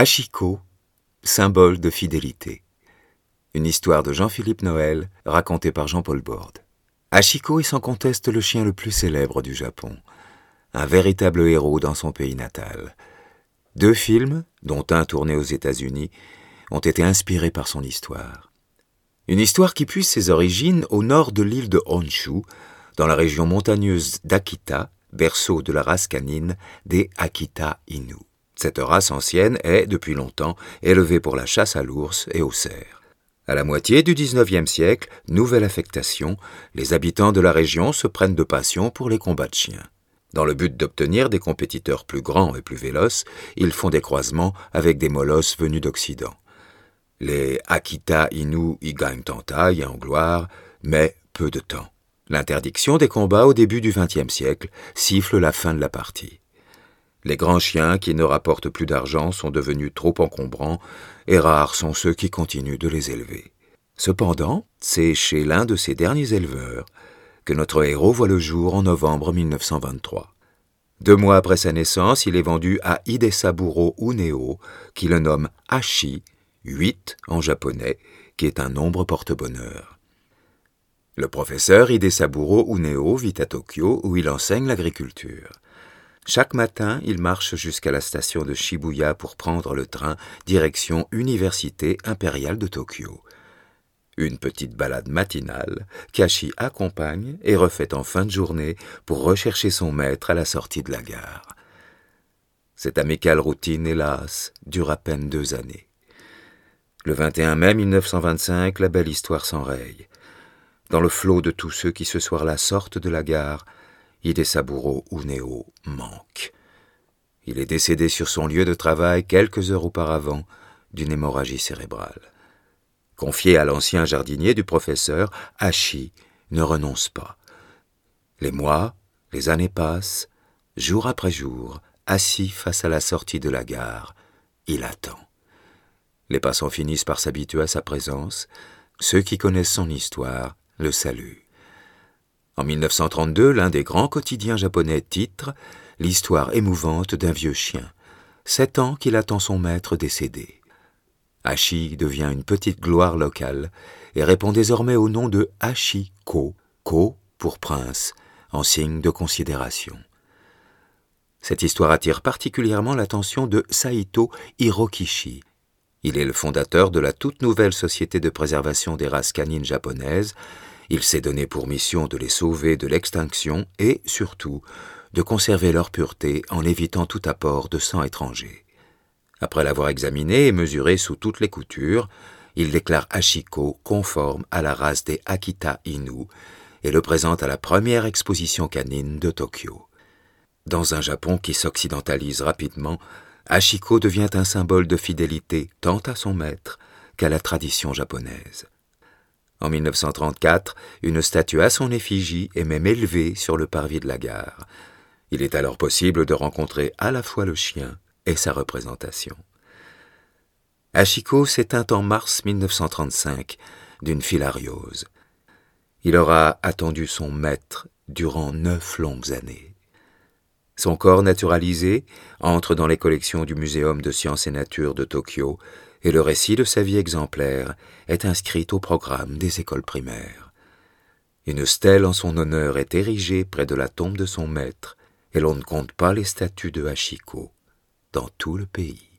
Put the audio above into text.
Hachiko, symbole de fidélité. Une histoire de Jean-Philippe Noël, racontée par Jean-Paul Borde. Hachiko est sans conteste le chien le plus célèbre du Japon. Un véritable héros dans son pays natal. Deux films, dont un tourné aux États-Unis, ont été inspirés par son histoire. Une histoire qui puise ses origines au nord de l'île de Honshu, dans la région montagneuse d'Akita, berceau de la race canine des Akita Inu. Cette race ancienne est, depuis longtemps, élevée pour la chasse à l'ours et au cerf. À la moitié du XIXe siècle, nouvelle affectation, les habitants de la région se prennent de passion pour les combats de chiens. Dans le but d'obtenir des compétiteurs plus grands et plus véloces, ils font des croisements avec des molosses venus d'Occident. Les Akita Inu y gagnent en taille et en gloire, mais peu de temps. L'interdiction des combats au début du XXe siècle siffle la fin de la partie. Les grands chiens qui ne rapportent plus d'argent sont devenus trop encombrants, et rares sont ceux qui continuent de les élever. Cependant, c'est chez l'un de ces derniers éleveurs que notre héros voit le jour en novembre 1923. Deux mois après sa naissance, il est vendu à Hidesaburo Uneo, qui le nomme Hachi, 8 en japonais, qui est un nombre porte-bonheur. Le professeur Hidesaburo Uneo vit à Tokyo où il enseigne l'agriculture. Chaque matin, il marche jusqu'à la station de Shibuya pour prendre le train direction Université impériale de Tokyo. Une petite balade matinale Kashi accompagne et refait en fin de journée pour rechercher son maître à la sortie de la gare. Cette amicale routine, hélas, dure à peine deux années. Le 21 mai 1925, la belle histoire s'enraye. Dans le flot de tous ceux qui ce soir-là sortent de la gare, Hidesaburo Uneo manque. Il est décédé sur son lieu de travail quelques heures auparavant d'une hémorragie cérébrale. Confié à l'ancien jardinier du professeur, Hachi ne renonce pas. Les mois, les années passent, jour après jour, assis face à la sortie de la gare, il attend. Les passants finissent par s'habituer à sa présence, ceux qui connaissent son histoire le saluent. En 1932, l'un des grands quotidiens japonais titre L'histoire émouvante d'un vieux chien. Sept ans qu'il attend son maître décédé. Hachi devient une petite gloire locale et répond désormais au nom de Hachi-ko, ko pour prince, en signe de considération. Cette histoire attire particulièrement l'attention de Saito Hirokishi. Il est le fondateur de la toute nouvelle société de préservation des races canines japonaises il s'est donné pour mission de les sauver de l'extinction et, surtout, de conserver leur pureté en évitant tout apport de sang étranger. Après l'avoir examiné et mesuré sous toutes les coutures, il déclare Hachiko conforme à la race des Akita Inu et le présente à la première exposition canine de Tokyo. Dans un Japon qui s'occidentalise rapidement, Hachiko devient un symbole de fidélité tant à son maître qu'à la tradition japonaise. En 1934, une statue à son effigie est même élevée sur le parvis de la gare. Il est alors possible de rencontrer à la fois le chien et sa représentation. Hachiko s'éteint en mars 1935 d'une filariose. Il aura attendu son maître durant neuf longues années. Son corps naturalisé entre dans les collections du Muséum de sciences et nature de Tokyo et le récit de sa vie exemplaire est inscrit au programme des écoles primaires. Une stèle en son honneur est érigée près de la tombe de son maître, et l'on ne compte pas les statues de Hachiko dans tout le pays.